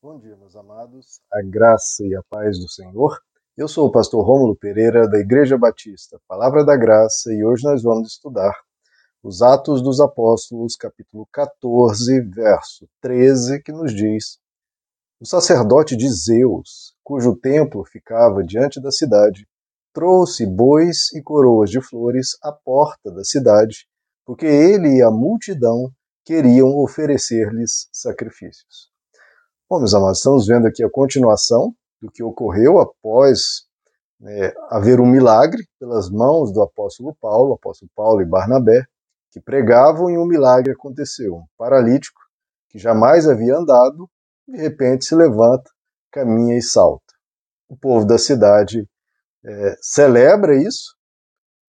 Bom dia, meus amados. A graça e a paz do Senhor. Eu sou o pastor Rômulo Pereira da Igreja Batista, Palavra da Graça, e hoje nós vamos estudar os Atos dos Apóstolos, capítulo 14, verso 13, que nos diz: O sacerdote de Zeus, cujo templo ficava diante da cidade, trouxe bois e coroas de flores à porta da cidade, porque ele e a multidão queriam oferecer-lhes sacrifícios. Bom, meus amados, estamos vendo aqui a continuação do que ocorreu após né, haver um milagre pelas mãos do apóstolo Paulo, apóstolo Paulo e Barnabé, que pregavam e um milagre aconteceu. Um paralítico que jamais havia andado, de repente se levanta, caminha e salta. O povo da cidade é, celebra isso,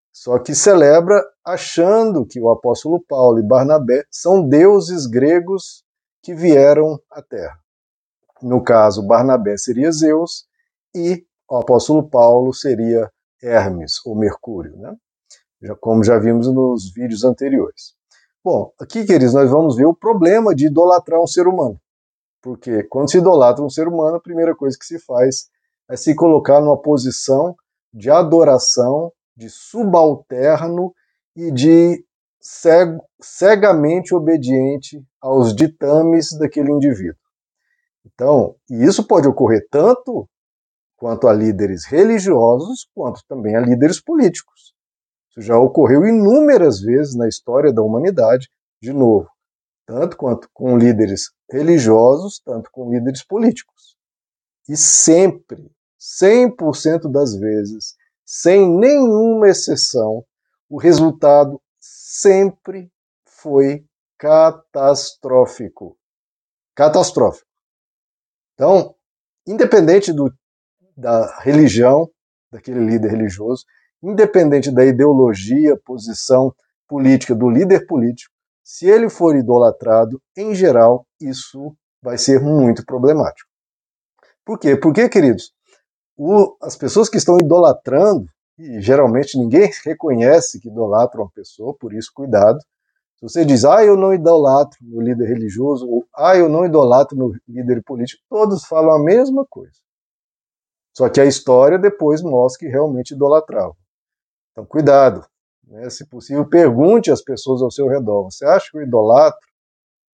só que celebra achando que o apóstolo Paulo e Barnabé são deuses gregos que vieram à terra. No caso, Barnabé seria Zeus e o apóstolo Paulo seria Hermes, ou Mercúrio, né? já, como já vimos nos vídeos anteriores. Bom, aqui, queridos, nós vamos ver o problema de idolatrar um ser humano. Porque quando se idolatra um ser humano, a primeira coisa que se faz é se colocar numa posição de adoração, de subalterno e de cego, cegamente obediente aos ditames daquele indivíduo. Então, e isso pode ocorrer tanto quanto a líderes religiosos, quanto também a líderes políticos. Isso já ocorreu inúmeras vezes na história da humanidade, de novo, tanto quanto com líderes religiosos, tanto com líderes políticos. E sempre, 100% das vezes, sem nenhuma exceção, o resultado sempre foi catastrófico. Catastrófico. Então, independente do, da religião daquele líder religioso, independente da ideologia, posição política do líder político, se ele for idolatrado, em geral, isso vai ser muito problemático. Por quê? Porque, queridos, o, as pessoas que estão idolatrando, e geralmente ninguém reconhece que idolatra uma pessoa, por isso cuidado, se você diz, ah, eu não idolatro meu líder religioso, ou ah, eu não idolatro meu líder político, todos falam a mesma coisa. Só que a história depois mostra que realmente idolatravam. Então, cuidado. Né? Se possível, pergunte às pessoas ao seu redor: você acha que eu idolatro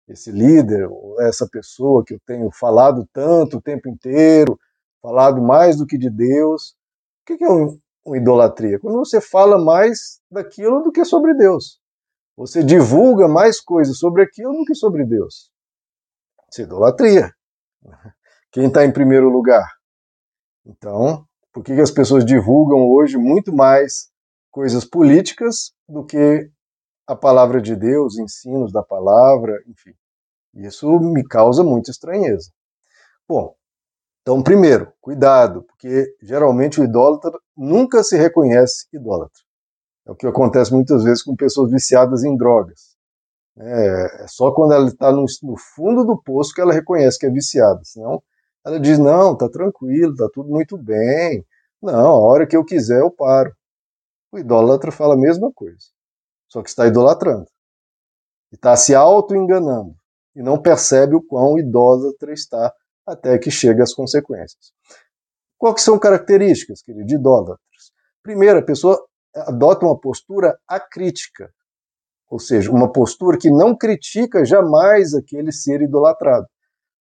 esse líder, ou essa pessoa que eu tenho falado tanto o tempo inteiro, falado mais do que de Deus? O que é um, uma idolatria? Quando você fala mais daquilo do que sobre Deus. Você divulga mais coisas sobre aquilo do que sobre Deus. Isso é idolatria. Quem está em primeiro lugar? Então, por que, que as pessoas divulgam hoje muito mais coisas políticas do que a palavra de Deus, ensinos da palavra, enfim? Isso me causa muita estranheza. Bom, então, primeiro, cuidado, porque geralmente o idólatra nunca se reconhece idólatra. É o que acontece muitas vezes com pessoas viciadas em drogas. É, é só quando ela está no, no, fundo do poço que ela reconhece que é viciada. Senão ela diz: não, tá tranquilo, tá tudo muito bem. Não, a hora que eu quiser eu paro. O idólatra fala a mesma coisa, só que está idolatrando. E está se auto-enganando. E não percebe o quão idólatra está até que chega às consequências. Quais são características, querido, de idólatras? Primeiro, a pessoa adota uma postura acrítica, ou seja, uma postura que não critica jamais aquele ser idolatrado.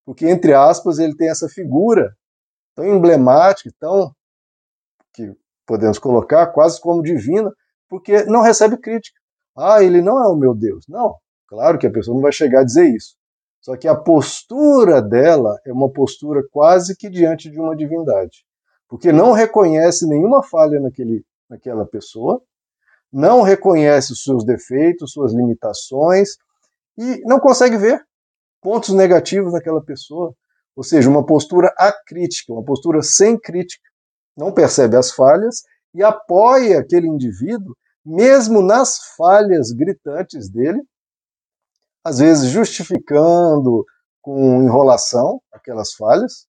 Porque, entre aspas, ele tem essa figura tão emblemática, tão que podemos colocar quase como divina, porque não recebe crítica. Ah, ele não é o meu Deus. Não, claro que a pessoa não vai chegar a dizer isso. Só que a postura dela é uma postura quase que diante de uma divindade. Porque não reconhece nenhuma falha naquele naquela pessoa, não reconhece os seus defeitos, suas limitações e não consegue ver pontos negativos naquela pessoa. Ou seja, uma postura acrítica, uma postura sem crítica. Não percebe as falhas e apoia aquele indivíduo, mesmo nas falhas gritantes dele, às vezes justificando com enrolação aquelas falhas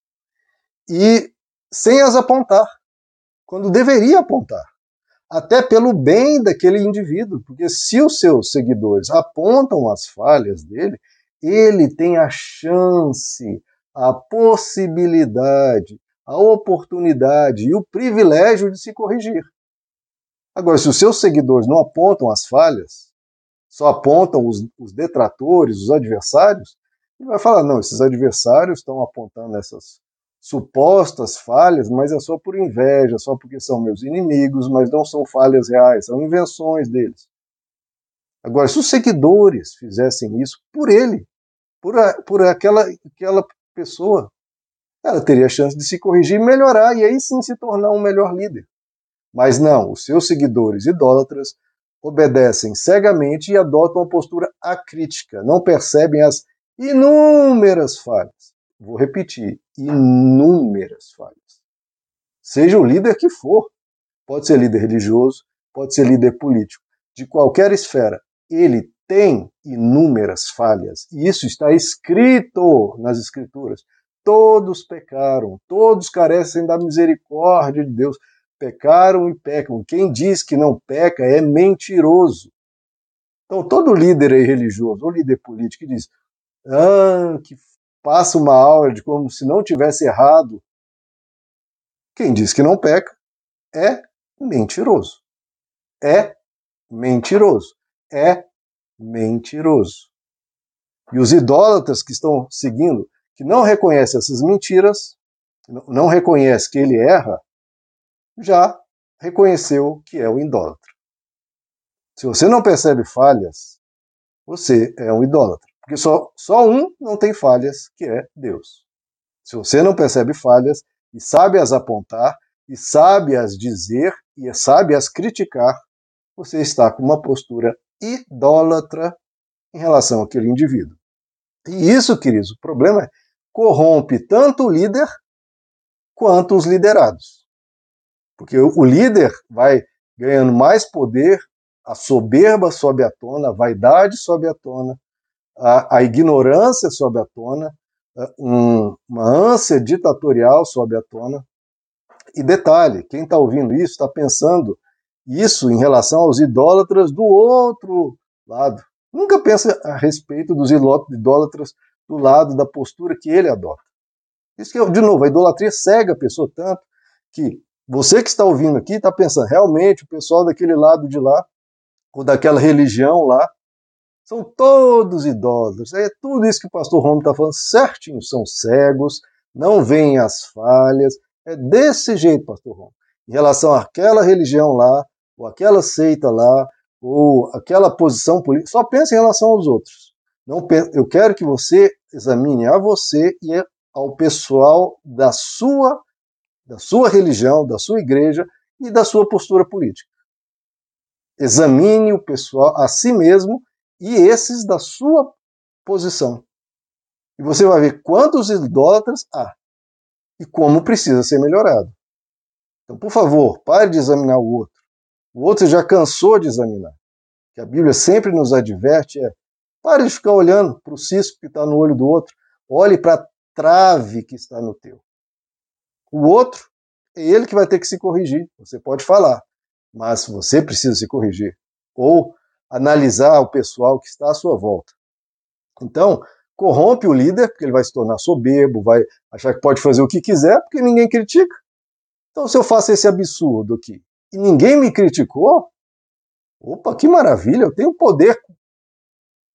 e sem as apontar, quando deveria apontar até pelo bem daquele indivíduo, porque se os seus seguidores apontam as falhas dele, ele tem a chance, a possibilidade, a oportunidade e o privilégio de se corrigir. Agora, se os seus seguidores não apontam as falhas, só apontam os, os detratores, os adversários, ele vai falar: não, esses adversários estão apontando essas supostas falhas, mas é só por inveja, só porque são meus inimigos, mas não são falhas reais, são invenções deles. Agora, se os seguidores fizessem isso por ele, por, a, por aquela, aquela pessoa, ela teria a chance de se corrigir e melhorar, e aí sim se tornar um melhor líder. Mas não, os seus seguidores idólatras obedecem cegamente e adotam uma postura acrítica, não percebem as inúmeras falhas. Vou repetir, inúmeras falhas. Seja o líder que for, pode ser líder religioso, pode ser líder político, de qualquer esfera, ele tem inúmeras falhas, e isso está escrito nas Escrituras. Todos pecaram, todos carecem da misericórdia de Deus. Pecaram e pecam. Quem diz que não peca é mentiroso. Então, todo líder religioso ou líder político que diz ah, que passa uma aula de como se não tivesse errado, quem diz que não peca é mentiroso. É mentiroso é mentiroso. E os idólatras que estão seguindo, que não reconhecem essas mentiras, não reconhece que ele erra, já reconheceu que é o idólatra. Se você não percebe falhas, você é um idólatra. Porque só, só um não tem falhas, que é Deus. Se você não percebe falhas e sabe as apontar, e sabe as dizer, e sabe as criticar, você está com uma postura idólatra em relação àquele indivíduo. E isso, queridos, o problema é corrompe tanto o líder quanto os liderados. Porque o líder vai ganhando mais poder, a soberba sobe à tona, a vaidade sobe à tona, a, a ignorância sobe à tona, um, uma ânsia ditatorial sobe à tona. E detalhe, quem está ouvindo isso está pensando isso em relação aos idólatras do outro lado. Nunca pensa a respeito dos idólatras do lado da postura que ele adota. Isso que, de novo, a idolatria cega a pessoa tanto que você que está ouvindo aqui está pensando, realmente, o pessoal daquele lado de lá, ou daquela religião lá, são todos idólatras. É tudo isso que o pastor Romo está falando certinho. São cegos, não veem as falhas. É desse jeito, pastor Romo. Em relação àquela religião lá, ou aquela seita lá, ou aquela posição política, só pensa em relação aos outros. Não, eu quero que você examine a você e ao pessoal da sua, da sua religião, da sua igreja e da sua postura política. Examine o pessoal a si mesmo e esses da sua posição. E você vai ver quantos idólatras há e como precisa ser melhorado. Então, por favor, pare de examinar o outro. O outro já cansou de examinar. Que a Bíblia sempre nos adverte é: pare de ficar olhando para o cisco que está no olho do outro, olhe para a trave que está no teu. O outro é ele que vai ter que se corrigir. Você pode falar, mas você precisa se corrigir. Ou analisar o pessoal que está à sua volta. Então, corrompe o líder, porque ele vai se tornar soberbo, vai achar que pode fazer o que quiser, porque ninguém critica. Então, se eu faço esse absurdo aqui, e ninguém me criticou, opa, que maravilha, eu tenho poder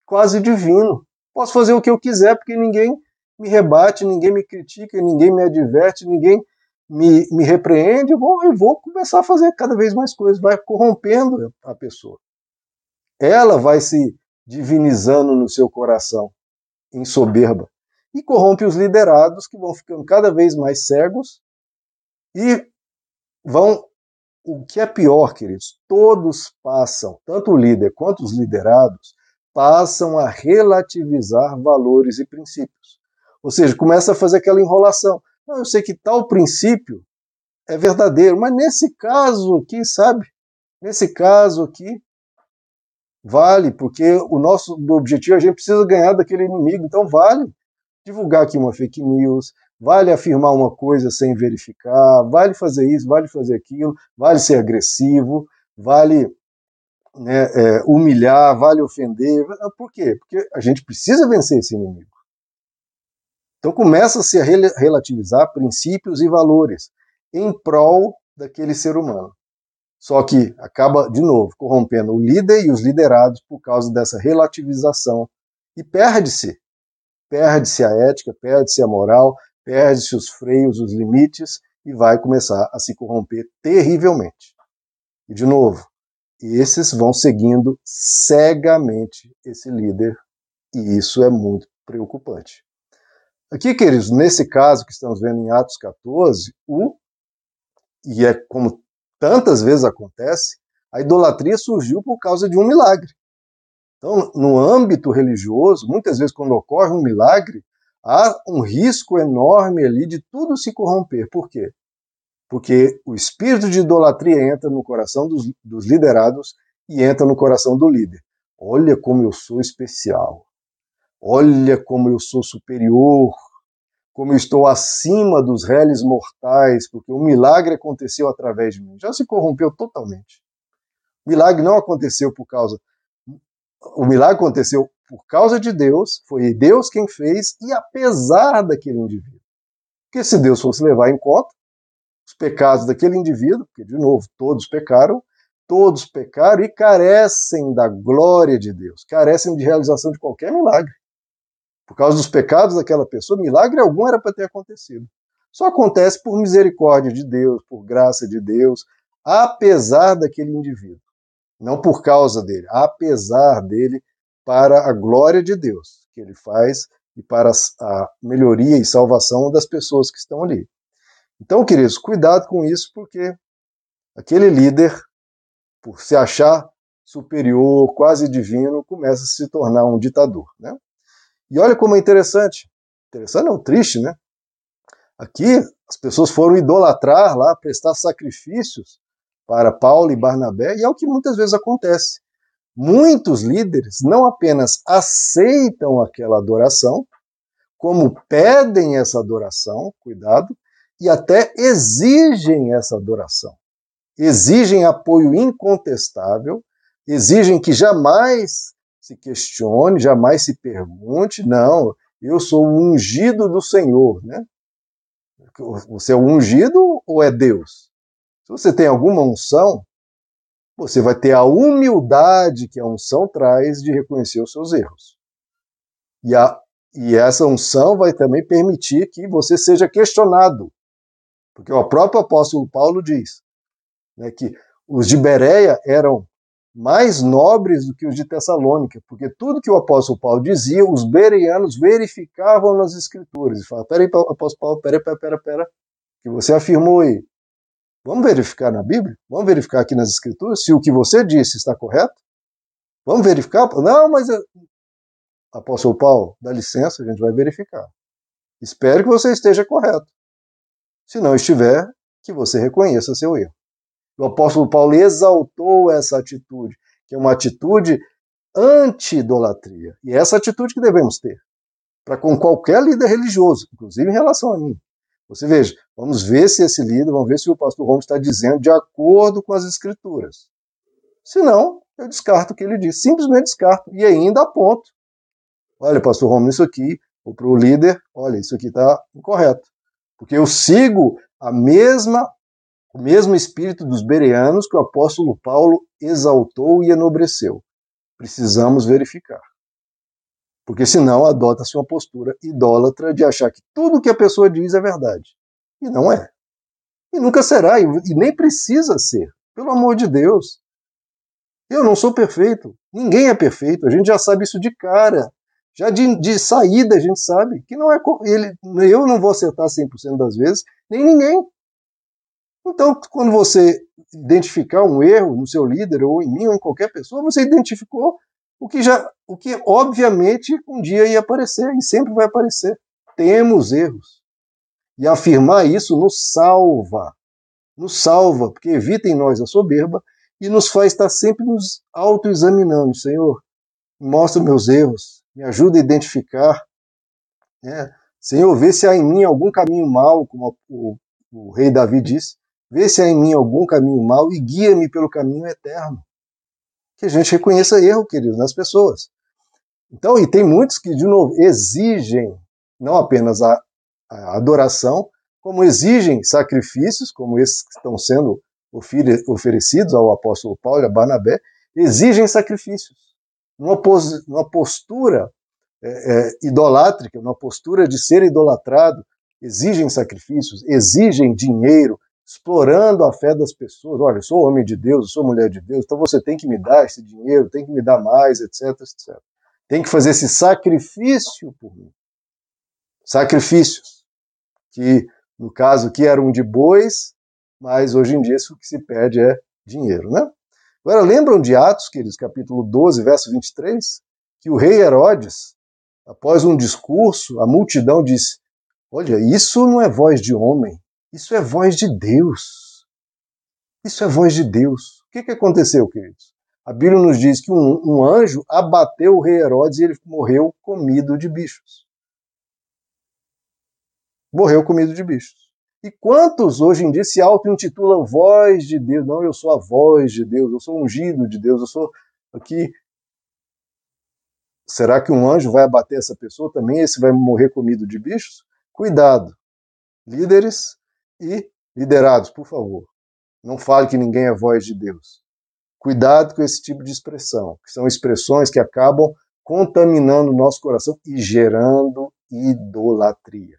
quase divino. Posso fazer o que eu quiser porque ninguém me rebate, ninguém me critica, ninguém me adverte, ninguém me, me repreende. Eu vou, eu vou começar a fazer cada vez mais coisas, vai corrompendo a pessoa. Ela vai se divinizando no seu coração, em soberba, e corrompe os liderados que vão ficando cada vez mais cegos e vão o que é pior, queridos, todos passam, tanto o líder quanto os liderados, passam a relativizar valores e princípios. Ou seja, começa a fazer aquela enrolação. Não, eu sei que tal princípio é verdadeiro, mas nesse caso aqui, sabe? Nesse caso aqui, vale, porque o nosso objetivo, a gente precisa ganhar daquele inimigo, então vale divulgar aqui uma fake news, vale afirmar uma coisa sem verificar, vale fazer isso, vale fazer aquilo, vale ser agressivo, vale né, é, humilhar, vale ofender. Por quê? Porque a gente precisa vencer esse inimigo. Então começa-se a relativizar princípios e valores em prol daquele ser humano. Só que acaba, de novo, corrompendo o líder e os liderados por causa dessa relativização. E perde-se. Perde-se a ética, perde-se a moral, perde-se os freios, os limites e vai começar a se corromper terrivelmente. E, de novo, esses vão seguindo cegamente esse líder e isso é muito preocupante. Aqui, queridos, nesse caso que estamos vendo em Atos 14, o, e é como tantas vezes acontece, a idolatria surgiu por causa de um milagre. Então, no âmbito religioso, muitas vezes quando ocorre um milagre, há um risco enorme ali de tudo se corromper. Por quê? Porque o espírito de idolatria entra no coração dos, dos liderados e entra no coração do líder. Olha como eu sou especial. Olha como eu sou superior como eu estou acima dos réis mortais, porque o milagre aconteceu através de mim. Já se corrompeu totalmente. O milagre não aconteceu por causa. O milagre aconteceu por causa de Deus, foi Deus quem fez, e apesar daquele indivíduo. Porque se Deus fosse levar em conta os pecados daquele indivíduo, porque, de novo, todos pecaram, todos pecaram e carecem da glória de Deus, carecem de realização de qualquer milagre por causa dos pecados daquela pessoa, milagre algum era para ter acontecido. Só acontece por misericórdia de Deus, por graça de Deus, apesar daquele indivíduo. Não por causa dele, apesar dele, para a glória de Deus que ele faz e para a melhoria e salvação das pessoas que estão ali. Então, queridos, cuidado com isso, porque aquele líder, por se achar superior, quase divino, começa a se tornar um ditador. Né? E olha como é interessante. Interessante não, triste, né? Aqui as pessoas foram idolatrar lá, prestar sacrifícios para Paulo e Barnabé, e é o que muitas vezes acontece. Muitos líderes não apenas aceitam aquela adoração, como pedem essa adoração, cuidado, e até exigem essa adoração. Exigem apoio incontestável, exigem que jamais se questione, jamais se pergunte, não, eu sou o ungido do Senhor, né? Você é o ungido ou é Deus? Se você tem alguma unção, você vai ter a humildade que a unção traz de reconhecer os seus erros. E, a, e essa unção vai também permitir que você seja questionado. Porque o próprio apóstolo Paulo diz né, que os de Bereia eram mais nobres do que os de Tessalônica, porque tudo que o apóstolo Paulo dizia, os bereanos verificavam nas escrituras e falavam, peraí, apóstolo Paulo, peraí, peraí, peraí, peraí, que você afirmou aí. Vamos verificar na Bíblia? Vamos verificar aqui nas escrituras se o que você disse está correto? Vamos verificar? Não, mas... Apóstolo Paulo, dá licença, a gente vai verificar. Espero que você esteja correto. Se não estiver, que você reconheça seu erro. O apóstolo Paulo exaltou essa atitude, que é uma atitude anti-idolatria. E é essa atitude que devemos ter para com qualquer líder religioso, inclusive em relação a mim. Você veja, vamos ver se esse líder, vamos ver se o pastor Romo está dizendo de acordo com as escrituras. Se não, eu descarto o que ele diz, simplesmente descarto e ainda aponto. Olha, pastor Romo, isso aqui, ou para o líder, olha, isso aqui está incorreto. Porque eu sigo a mesma o mesmo espírito dos bereanos que o apóstolo Paulo exaltou e enobreceu. Precisamos verificar. Porque senão adota-se uma postura idólatra de achar que tudo que a pessoa diz é verdade. E não é. E nunca será, e nem precisa ser. Pelo amor de Deus. Eu não sou perfeito. Ninguém é perfeito. A gente já sabe isso de cara. Já de, de saída a gente sabe que não é. Ele, eu não vou acertar 100% das vezes, nem ninguém. Então, quando você identificar um erro no seu líder, ou em mim, ou em qualquer pessoa, você identificou o que já, o que obviamente um dia ia aparecer e sempre vai aparecer. Temos erros. E afirmar isso nos salva. Nos salva, porque evita em nós a soberba e nos faz estar sempre nos autoexaminando. Senhor, mostra meus erros, me ajuda a identificar. Né? Senhor, vê se há em mim algum caminho mal, como o, o rei Davi disse, Vê se há em mim algum caminho mau e guia-me pelo caminho eterno. Que a gente reconheça erro, queridos, nas pessoas. Então, e tem muitos que, de novo, exigem não apenas a, a adoração, como exigem sacrifícios, como esses que estão sendo oferecidos ao apóstolo Paulo e a Barnabé, exigem sacrifícios. Numa postura é, é, idolátrica, numa postura de ser idolatrado, exigem sacrifícios, exigem dinheiro, explorando a fé das pessoas. Olha, eu sou homem de Deus, eu sou mulher de Deus, então você tem que me dar esse dinheiro, tem que me dar mais, etc, etc. Tem que fazer esse sacrifício por mim. Sacrifícios que, no caso aqui, eram de bois, mas hoje em dia isso que se pede é dinheiro, né? Agora, lembram de Atos, queridos, capítulo 12, verso 23? Que o rei Herodes, após um discurso, a multidão disse: Olha, isso não é voz de homem, isso é voz de Deus. Isso é voz de Deus. O que, que aconteceu, queridos? A Bíblia nos diz que um, um anjo abateu o rei Herodes e ele morreu comido de bichos. Morreu comido de bichos. E quantos hoje em dia se auto-intitulam voz de Deus? Não, eu sou a voz de Deus, eu sou ungido de Deus, eu sou aqui. Será que um anjo vai abater essa pessoa também? Esse vai morrer comido de bichos? Cuidado. Líderes e liderados, por favor. Não fale que ninguém é voz de Deus. Cuidado com esse tipo de expressão, que são expressões que acabam contaminando o nosso coração e gerando idolatria.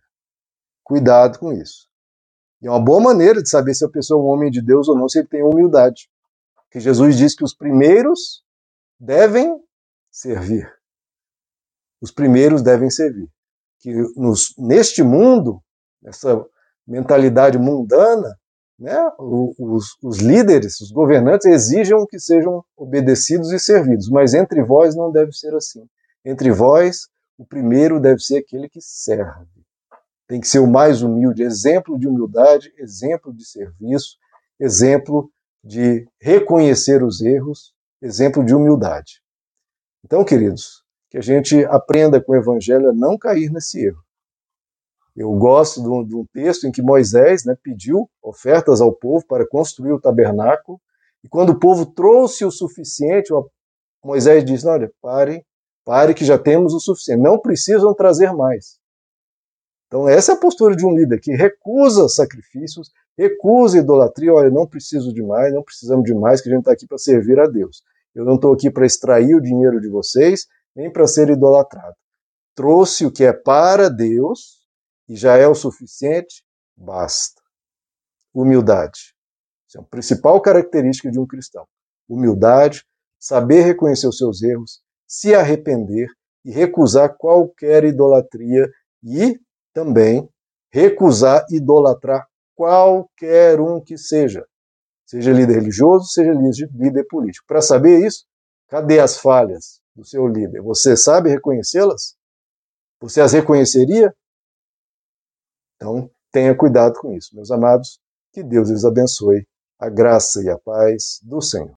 Cuidado com isso. E é uma boa maneira de saber se a pessoa é um homem de Deus ou não, se ele tem humildade. Que Jesus diz que os primeiros devem servir. Os primeiros devem servir. Que nos, neste mundo, nessa mentalidade mundana, né, os, os líderes, os governantes exijam que sejam obedecidos e servidos, mas entre vós não deve ser assim. Entre vós, o primeiro deve ser aquele que serve tem que ser o mais humilde, exemplo de humildade, exemplo de serviço, exemplo de reconhecer os erros, exemplo de humildade. Então, queridos, que a gente aprenda com o Evangelho a não cair nesse erro. Eu gosto de um, de um texto em que Moisés né, pediu ofertas ao povo para construir o tabernáculo, e quando o povo trouxe o suficiente, Moisés disse: Olha, pare, pare que já temos o suficiente, não precisam trazer mais. Então, essa é a postura de um líder que recusa sacrifícios, recusa idolatria. Olha, não preciso de mais, não precisamos de mais, que a gente está aqui para servir a Deus. Eu não estou aqui para extrair o dinheiro de vocês, nem para ser idolatrado. Trouxe o que é para Deus e já é o suficiente, basta. Humildade. Essa é a principal característica de um cristão. Humildade, saber reconhecer os seus erros, se arrepender e recusar qualquer idolatria e também recusar idolatrar qualquer um que seja, seja líder religioso, seja líder político. Para saber isso, cadê as falhas do seu líder? Você sabe reconhecê-las? Você as reconheceria? Então, tenha cuidado com isso, meus amados. Que Deus lhes abençoe. A graça e a paz do Senhor.